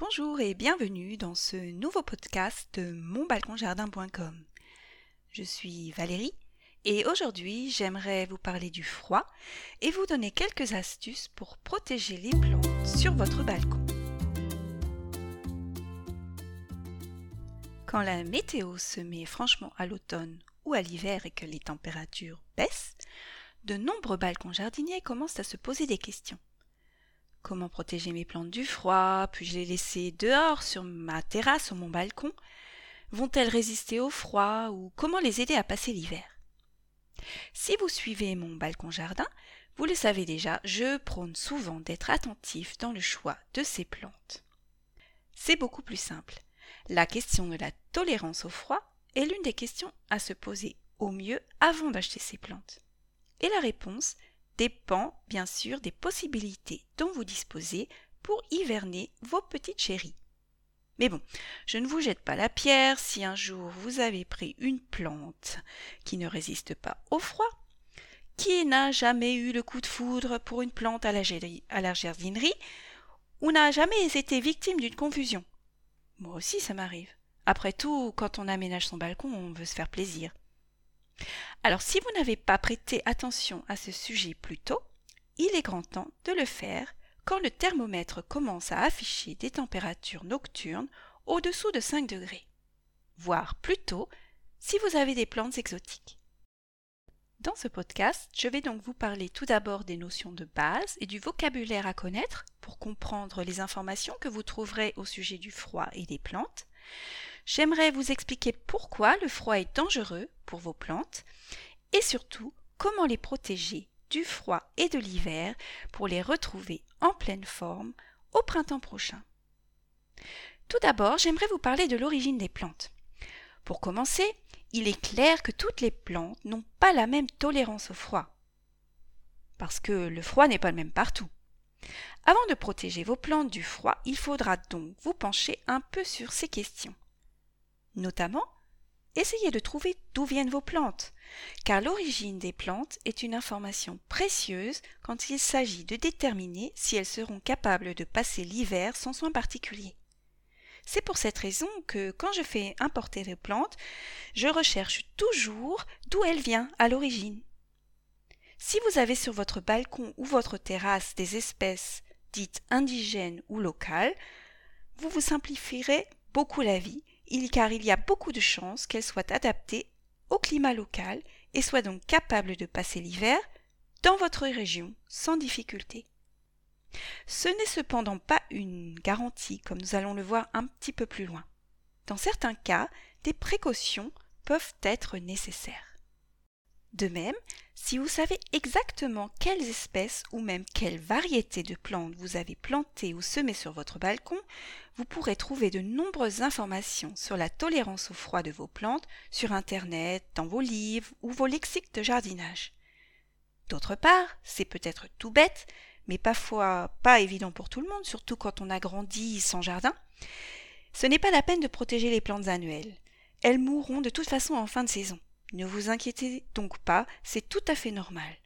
Bonjour et bienvenue dans ce nouveau podcast de monbalconjardin.com. Je suis Valérie et aujourd'hui j'aimerais vous parler du froid et vous donner quelques astuces pour protéger les plantes sur votre balcon. Quand la météo se met franchement à l'automne ou à l'hiver et que les températures baissent, de nombreux balcons jardiniers commencent à se poser des questions. Comment protéger mes plantes du froid Puis-je les laisser dehors sur ma terrasse ou mon balcon Vont-elles résister au froid ou comment les aider à passer l'hiver? Si vous suivez mon balcon jardin, vous le savez déjà, je prône souvent d'être attentif dans le choix de ces plantes. C'est beaucoup plus simple. La question de la tolérance au froid est l'une des questions à se poser au mieux avant d'acheter ces plantes. Et la réponse dépend bien sûr des possibilités dont vous disposez pour hiverner vos petites chéries. Mais bon, je ne vous jette pas la pierre si un jour vous avez pris une plante qui ne résiste pas au froid. Qui n'a jamais eu le coup de foudre pour une plante à la, jardinerie ou n'a jamais été victime d'une confusion Moi aussi, ça m'arrive. Après tout, quand on aménage son balcon, on veut se faire plaisir. Alors si vous n'avez pas prêté attention à ce sujet plus tôt, il est grand temps de le faire quand le thermomètre commence à afficher des températures nocturnes au-dessous de 5 degrés, voire plus tôt si vous avez des plantes exotiques. Dans ce podcast, je vais donc vous parler tout d'abord des notions de base et du vocabulaire à connaître pour comprendre les informations que vous trouverez au sujet du froid et des plantes. J'aimerais vous expliquer pourquoi le froid est dangereux pour vos plantes et surtout comment les protéger du froid et de l'hiver pour les retrouver en pleine forme au printemps prochain. Tout d'abord, j'aimerais vous parler de l'origine des plantes. Pour commencer, il est clair que toutes les plantes n'ont pas la même tolérance au froid. Parce que le froid n'est pas le même partout. Avant de protéger vos plantes du froid, il faudra donc vous pencher un peu sur ces questions. Notamment, essayez de trouver d'où viennent vos plantes, car l'origine des plantes est une information précieuse quand il s'agit de déterminer si elles seront capables de passer l'hiver sans soins particuliers. C'est pour cette raison que quand je fais importer des plantes, je recherche toujours d'où elles viennent à l'origine. Si vous avez sur votre balcon ou votre terrasse des espèces dites indigènes ou locales, vous vous simplifierez beaucoup la vie car il y a beaucoup de chances qu'elles soient adaptées au climat local et soient donc capables de passer l'hiver dans votre région sans difficulté. Ce n'est cependant pas une garantie, comme nous allons le voir un petit peu plus loin. Dans certains cas, des précautions peuvent être nécessaires. De même, si vous savez exactement quelles espèces ou même quelles variétés de plantes vous avez plantées ou semées sur votre balcon, vous pourrez trouver de nombreuses informations sur la tolérance au froid de vos plantes sur Internet, dans vos livres ou vos lexiques de jardinage. D'autre part, c'est peut-être tout bête, mais parfois pas évident pour tout le monde, surtout quand on a grandi sans jardin. Ce n'est pas la peine de protéger les plantes annuelles. Elles mourront de toute façon en fin de saison. Ne vous inquiétez donc pas, c'est tout à fait normal.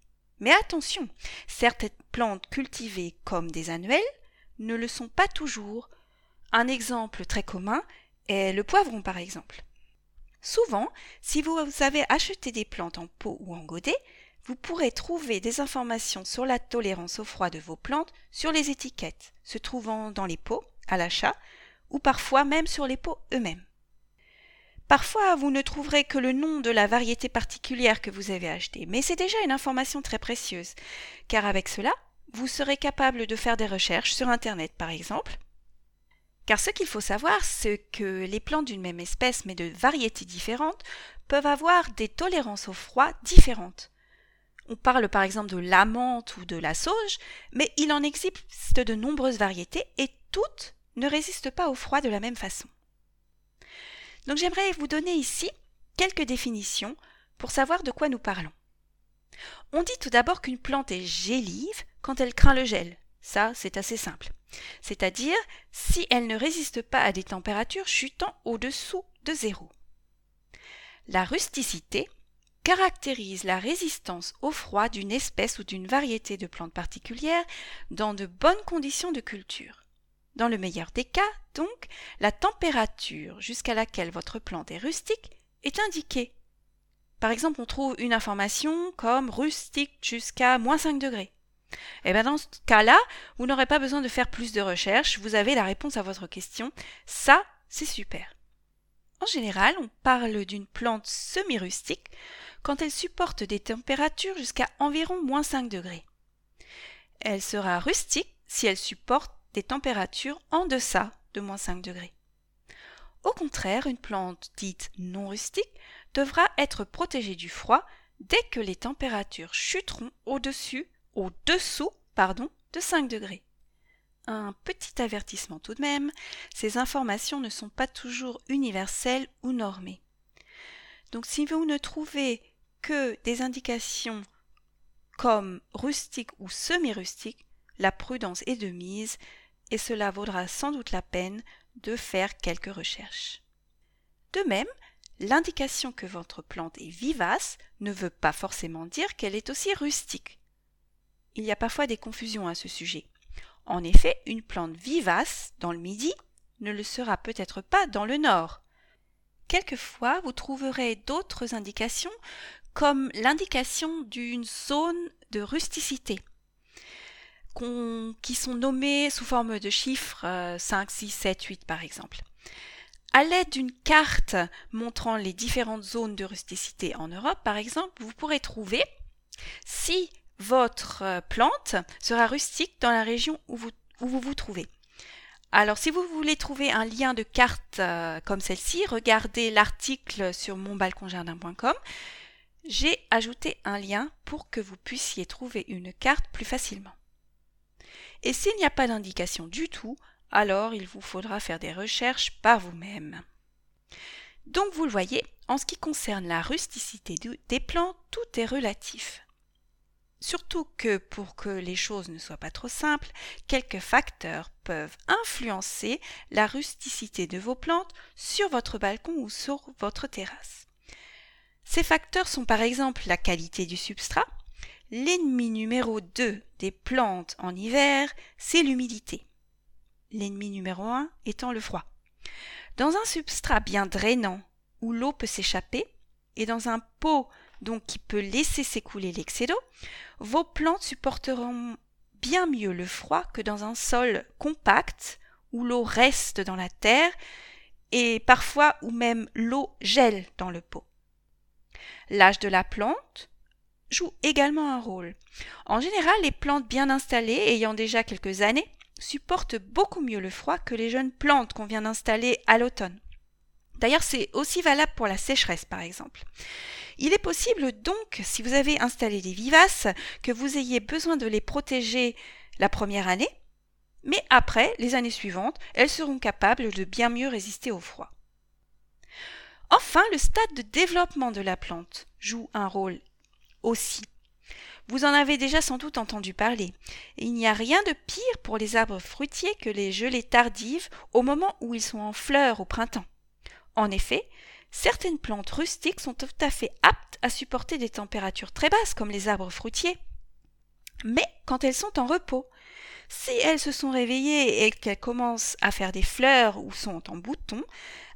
Mais attention, certaines plantes cultivées comme des annuelles ne le sont pas toujours. Un exemple très commun est le poivron par exemple. Souvent, si vous avez acheté des plantes en pot ou en godet, vous pourrez trouver des informations sur la tolérance au froid de vos plantes sur les étiquettes, se trouvant dans les pots à l'achat, ou parfois même sur les pots eux-mêmes. Parfois, vous ne trouverez que le nom de la variété particulière que vous avez achetée, mais c'est déjà une information très précieuse, car avec cela, vous serez capable de faire des recherches sur Internet, par exemple. Car ce qu'il faut savoir, c'est que les plantes d'une même espèce, mais de variétés différentes, peuvent avoir des tolérances au froid différentes. On parle par exemple de la menthe ou de la sauge, mais il en existe de nombreuses variétés et toutes ne résistent pas au froid de la même façon. Donc j'aimerais vous donner ici quelques définitions pour savoir de quoi nous parlons. On dit tout d'abord qu'une plante est gélive quand elle craint le gel. Ça, c'est assez simple. C'est-à-dire si elle ne résiste pas à des températures chutant au-dessous de zéro. La rusticité caractérise la résistance au froid d'une espèce ou d'une variété de plantes particulières dans de bonnes conditions de culture. Dans le meilleur des cas, donc, la température jusqu'à laquelle votre plante est rustique est indiquée. Par exemple, on trouve une information comme rustique jusqu'à moins 5 degrés. Et eh bien dans ce cas-là, vous n'aurez pas besoin de faire plus de recherches, vous avez la réponse à votre question. Ça, c'est super. En général, on parle d'une plante semi-rustique quand elle supporte des températures jusqu'à environ moins 5 degrés. Elle sera rustique si elle supporte des températures en deçà de moins 5 degrés. Au contraire, une plante dite non rustique devra être protégée du froid dès que les températures chuteront au-dessus, au-dessous, pardon, de 5 degrés. Un petit avertissement tout de même, ces informations ne sont pas toujours universelles ou normées. Donc si vous ne trouvez que des indications comme rustique ou semi-rustique, la prudence est de mise et cela vaudra sans doute la peine de faire quelques recherches. De même, l'indication que votre plante est vivace ne veut pas forcément dire qu'elle est aussi rustique. Il y a parfois des confusions à ce sujet. En effet, une plante vivace dans le midi ne le sera peut-être pas dans le nord. Quelquefois, vous trouverez d'autres indications comme l'indication d'une zone de rusticité qui sont nommées sous forme de chiffres 5, 6, 7, 8 par exemple. À l'aide d'une carte montrant les différentes zones de rusticité en Europe, par exemple, vous pourrez trouver si votre euh, plante sera rustique dans la région où vous vous, trouvez. Alors, si vous voulez trouver un lien de carte euh, comme celle-ci, regardez l'article sur monbalconjardin.com. J'ai ajouté un lien pour que vous puissiez trouver une carte plus facilement. Et s'il n'y a pas d'indication du tout, alors il vous faudra faire des recherches par vous-même. Donc vous le voyez, en ce qui concerne la rusticité des plantes, tout est relatif. Surtout que pour que les choses ne soient pas trop simples, quelques facteurs peuvent influencer la rusticité de vos plantes sur votre balcon ou sur votre terrasse. Ces facteurs sont par exemple la qualité du substrat. L'ennemi numéro 2 des plantes en hiver, c'est l'humidité. L'ennemi numéro 1 étant le froid. Dans un substrat bien drainant où l'eau peut s'échapper et dans un pot donc qui peut laisser s'écouler l'excès d'eau, vos plantes supporteront bien mieux le froid que dans un sol compact où l'eau reste dans la terre et parfois où même l'eau gèle dans le pot. L'âge de la plante joue également un rôle. En général, les plantes bien installées, ayant déjà quelques années, supportent beaucoup mieux le froid que les jeunes plantes qu'on vient d'installer à l'automne. D'ailleurs, c'est aussi valable pour la sécheresse, par exemple. Il est possible donc, si vous avez installé des vivaces, que vous ayez besoin de les protéger la première année, mais après, les années suivantes, elles seront capables de bien mieux résister au froid. Enfin, le stade de développement de la plante joue un rôle aussi. Vous en avez déjà sans doute entendu parler. Il n'y a rien de pire pour les arbres fruitiers que les gelées tardives au moment où ils sont en fleurs au printemps. En effet, certaines plantes rustiques sont tout à fait aptes à supporter des températures très basses comme les arbres fruitiers. Mais quand elles sont en repos, si elles se sont réveillées et qu'elles commencent à faire des fleurs ou sont en bouton,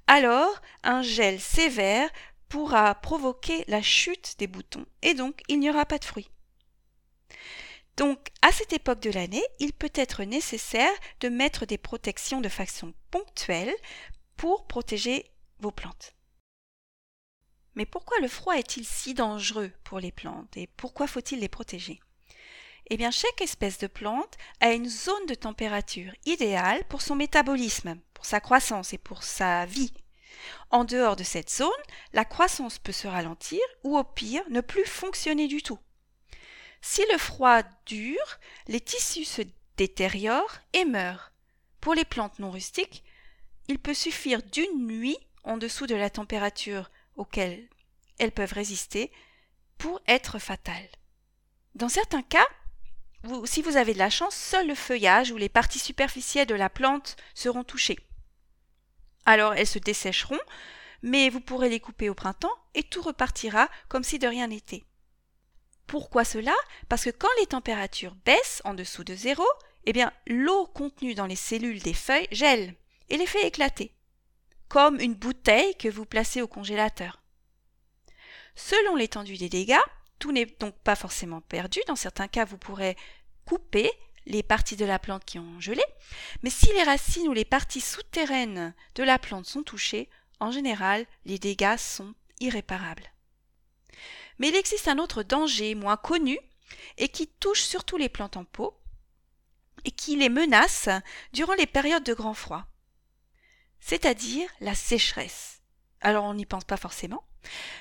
alors un gel sévère pourra provoquer la chute des boutons et donc il n'y aura pas de fruits. Donc, à cette époque de l'année, il peut être nécessaire de mettre des protections de façon ponctuelle pour protéger vos plantes. Mais pourquoi le froid est-il si dangereux pour les plantes et pourquoi faut-il les protéger? Eh bien, chaque espèce de plante a une zone de température idéale pour son métabolisme, pour sa croissance et pour sa vie. En dehors de cette zone, la croissance peut se ralentir ou au pire ne plus fonctionner du tout. Si le froid dure, les tissus se détériorent et meurent. Pour les plantes non rustiques, il peut suffire d'une nuit en dessous de la température auxquelles elles peuvent résister pour être fatales. Dans certains cas, si vous avez de la chance, seul le feuillage ou les parties superficielles de la plante seront touchées. Alors elles se dessécheront, mais vous pourrez les couper au printemps et tout repartira comme si de rien n'était. Pourquoi cela? Parce que quand les températures baissent en dessous de zéro, eh bien, l'eau contenue dans les cellules des feuilles gèle et les fait éclater, comme une bouteille que vous placez au congélateur. Selon l'étendue des dégâts, tout n'est donc pas forcément perdu. Dans certains cas, vous pourrez couper les parties de la plante qui ont gelé, mais si les racines ou les parties souterraines de la plante sont touchées, en général, les dégâts sont irréparables. Mais il existe un autre danger moins connu et qui touche surtout les plantes en pot et qui les menace durant les périodes de grand froid, c'est-à-dire la sécheresse. Alors on n'y pense pas forcément,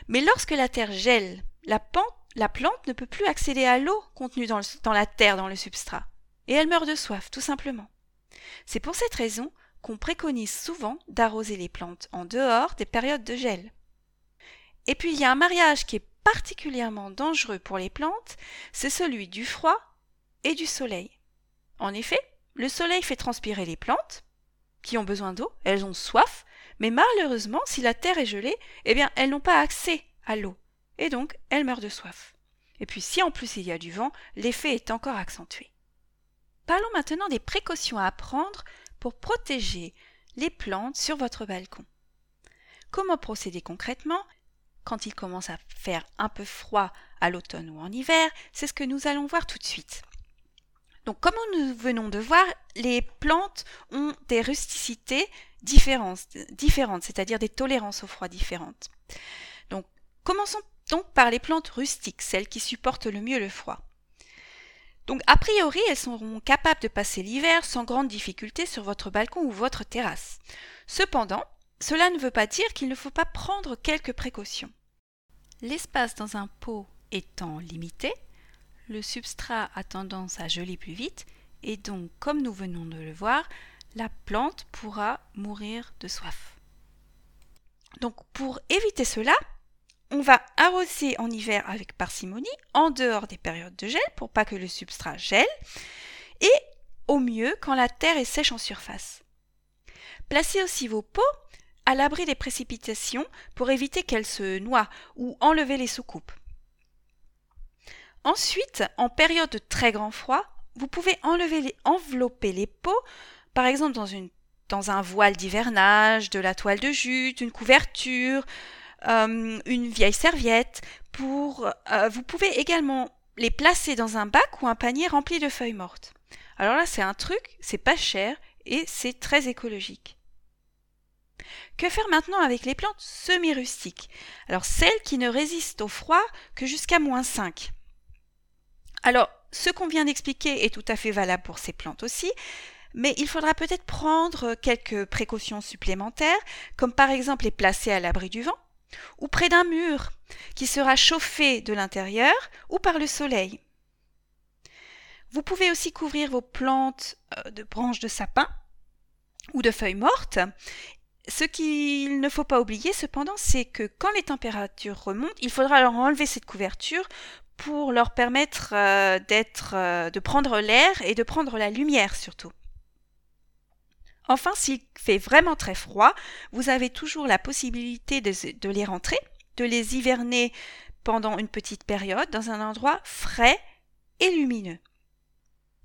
mais lorsque la terre gèle, la, plante ne peut plus accéder à l'eau contenue dans, dans la terre, dans le substrat, et elle meurt de soif, tout simplement. C'est pour cette raison qu'on préconise souvent d'arroser les plantes en dehors des périodes de gel. Et puis il y a un mariage qui est particulièrement dangereux pour les plantes, c'est celui du froid et du soleil. En effet, le soleil fait transpirer les plantes, qui ont besoin d'eau, elles ont soif, mais malheureusement, si la terre est gelée, eh bien, elles n'ont pas accès à l'eau, et donc elles meurent de soif. Et puis si en plus il y a du vent, l'effet est encore accentué. Parlons maintenant des précautions à prendre pour protéger les plantes sur votre balcon. Comment procéder concrètement? Quand il commence à faire un peu froid à l'automne ou en hiver C'est ce que nous allons voir tout de suite. Donc comme nous venons de voir, les plantes ont des rusticités différentes, c'est-à-dire des tolérances au froid différentes. Donc commençons donc par les plantes rustiques, celles qui supportent le mieux le froid. Donc a priori, elles seront capables de passer l'hiver sans grande difficulté sur votre balcon ou votre terrasse. Cependant, cela ne veut pas dire qu'il ne faut pas prendre quelques précautions. L'espace dans un pot étant limité, le substrat a tendance à geler plus vite et donc, comme nous venons de le voir, la plante pourra mourir de soif. Donc pour éviter cela, on va arroser en hiver avec parcimonie, en dehors des périodes de gel, pour pas que le substrat gèle, et au mieux quand la terre est sèche en surface. Placez aussi vos pots à l'abri des précipitations pour éviter qu'elles se noient ou enlever les soucoupes. Ensuite, en période de très grand froid, vous pouvez enlever les, envelopper les pots, par exemple dans, un voile d'hivernage, de la toile de jute, une couverture, euh, une vieille serviette. Pour, euh, vous pouvez également les placer dans un bac ou un panier rempli de feuilles mortes. Alors là, c'est un truc, c'est pas cher et c'est très écologique. Que faire maintenant avec les plantes semi-rustiques? Alors celles qui ne résistent au froid que jusqu'à moins 5. Alors, ce qu'on vient d'expliquer est tout à fait valable pour ces plantes aussi, mais il faudra peut-être prendre quelques précautions supplémentaires, comme par exemple les placer à l'abri du vent, ou près d'un mur qui sera chauffé de l'intérieur ou par le soleil. Vous pouvez aussi couvrir vos plantes euh, de branches de sapin ou de feuilles mortes. Ce qu'il ne faut pas oublier cependant, c'est que quand les températures remontent, il faudra leur enlever cette couverture pour leur permettre euh, d'être, euh, de prendre l'air et de prendre la lumière surtout. Enfin, s'il fait vraiment très froid, vous avez toujours la possibilité de, les rentrer, de les hiverner pendant une petite période dans un endroit frais et lumineux.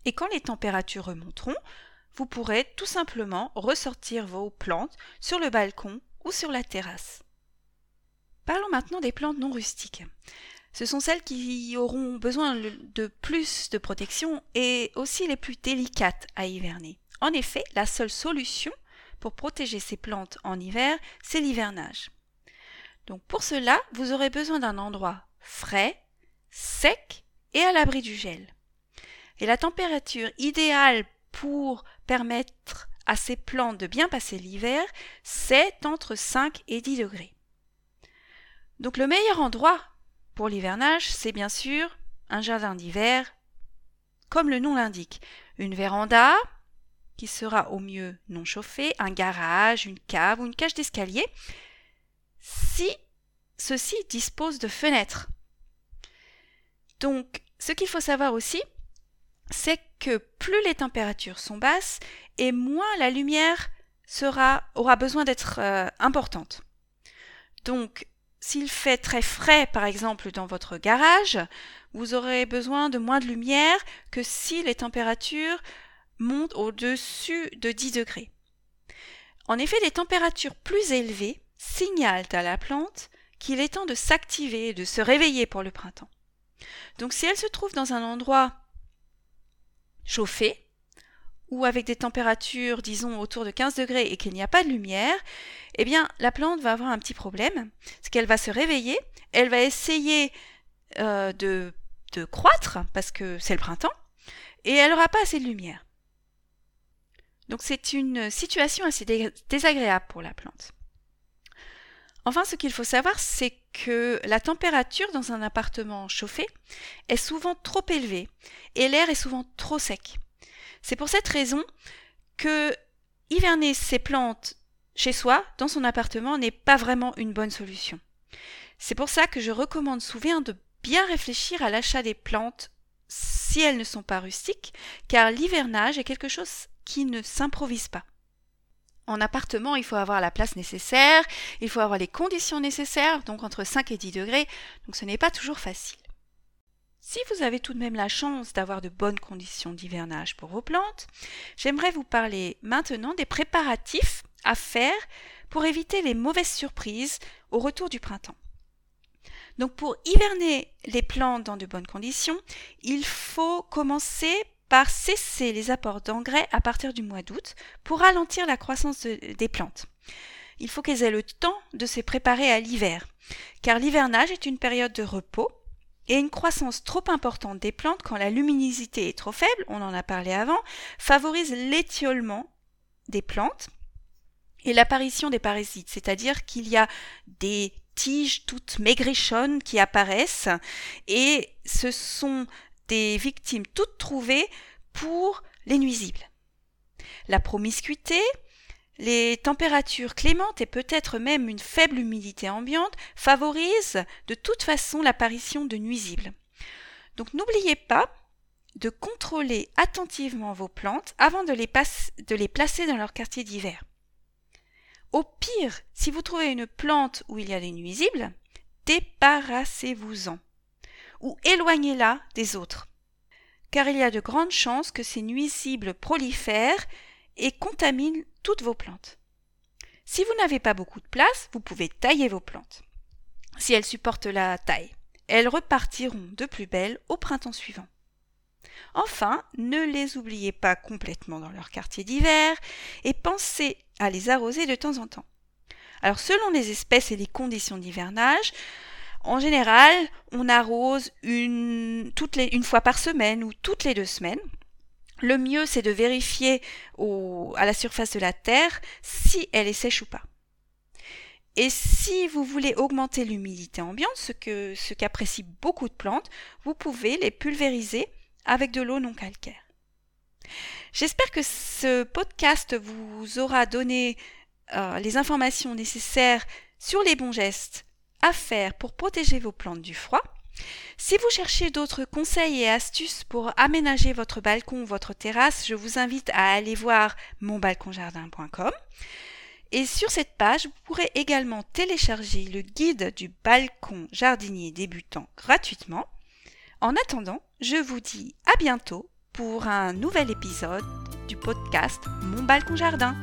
Et quand les températures remonteront, vous pourrez tout simplement ressortir vos plantes sur le balcon ou sur la terrasse. Parlons maintenant des plantes non rustiques. Ce sont celles qui auront besoin de plus de protection et aussi les plus délicates à hiverner. En effet, la seule solution pour protéger ces plantes en hiver, c'est l'hivernage. Donc pour cela, vous aurez besoin d'un endroit frais, sec et à l'abri du gel. Et la température idéale pour permettre à ces plantes de bien passer l'hiver, c'est entre 5 et 10 degrés. Donc le meilleur endroit pour l'hivernage, c'est bien sûr un jardin d'hiver, comme le nom l'indique. Une véranda, qui sera au mieux non chauffé, un garage, une cave ou une cage d'escalier, si ceci dispose de fenêtres. Donc, ce qu'il faut savoir aussi, c'est que plus les températures sont basses et moins la lumière aura besoin d'être euh, importante. Donc, s'il fait très frais, par exemple, dans votre garage, vous aurez besoin de moins de lumière que si les températures monte au-dessus de 10 degrés. En effet, des températures plus élevées signalent à la plante qu'il est temps de s'activer de se réveiller pour le printemps. Donc si elle se trouve dans un endroit chauffé, ou avec des températures, disons, autour de 15 degrés et qu'il n'y a pas de lumière, eh bien, la plante va avoir un petit problème. C'est qu'elle va se réveiller, elle va essayer euh, de, de croître, parce que c'est le printemps, et elle n'aura pas assez de lumière. Donc c'est une situation assez désagréable pour la plante. Enfin, ce qu'il faut savoir, c'est que la température dans un appartement chauffé est souvent trop élevée et l'air est souvent trop sec. C'est pour cette raison que hiverner ses plantes chez soi, dans son appartement, n'est pas vraiment une bonne solution. C'est pour ça que je recommande souvent de bien réfléchir à l'achat des plantes si elles ne sont pas rustiques, car l'hivernage est quelque chose qui ne s'improvise pas. En appartement, il faut avoir la place nécessaire, il faut avoir les conditions nécessaires, donc entre 5 et 10 degrés, donc ce n'est pas toujours facile. Si vous avez tout de même la chance d'avoir de bonnes conditions d'hivernage pour vos plantes, j'aimerais vous parler maintenant des préparatifs à faire pour éviter les mauvaises surprises au retour du printemps. Donc pour hiverner les plantes dans de bonnes conditions, il faut commencer cesser les apports d'engrais à partir du mois d'août pour ralentir la croissance des plantes. Il faut qu'elles aient le temps de se préparer à l'hiver, car l'hivernage est une période de repos et une croissance trop importante des plantes quand la luminosité est trop faible, on en a parlé avant, favorise l'étiolement des plantes et l'apparition des parasites, c'est-à-dire qu'il y a des tiges toutes maigrichonnes qui apparaissent et ce sont des victimes toutes trouvées pour les nuisibles. La promiscuité, les températures clémentes et peut-être même une faible humidité ambiante favorisent de toute façon l'apparition de nuisibles. Donc n'oubliez pas de contrôler attentivement vos plantes avant de les, placer dans leur quartier d'hiver. Au pire, si vous trouvez une plante où il y a des nuisibles, débarrassez-vous-en ou éloignez-la des autres, car il y a de grandes chances que ces nuisibles prolifèrent et contaminent toutes vos plantes. Si vous n'avez pas beaucoup de place, vous pouvez tailler vos plantes. Si elles supportent la taille, elles repartiront de plus belle au printemps suivant. Enfin, ne les oubliez pas complètement dans leur quartier d'hiver et pensez à les arroser de temps en temps. Alors selon les espèces et les conditions d'hivernage, en général, on arrose une, fois par semaine ou toutes les deux semaines. Le mieux, c'est de vérifier à la surface de la terre si elle est sèche ou pas. Et si vous voulez augmenter l'humidité ambiante, ce que ce qu'apprécient beaucoup de plantes, vous pouvez les pulvériser avec de l'eau non calcaire. J'espère que ce podcast vous aura donné euh, les informations nécessaires sur les bons gestes faire pour protéger vos plantes du froid. Si vous cherchez d'autres conseils et astuces pour aménager votre balcon ou votre terrasse, je vous invite à aller voir monbalconjardin.com. Et sur cette page, vous pourrez également télécharger le guide du balcon jardinier débutant gratuitement. En attendant, je vous dis à bientôt pour un nouvel épisode du podcast Mon balcon jardin.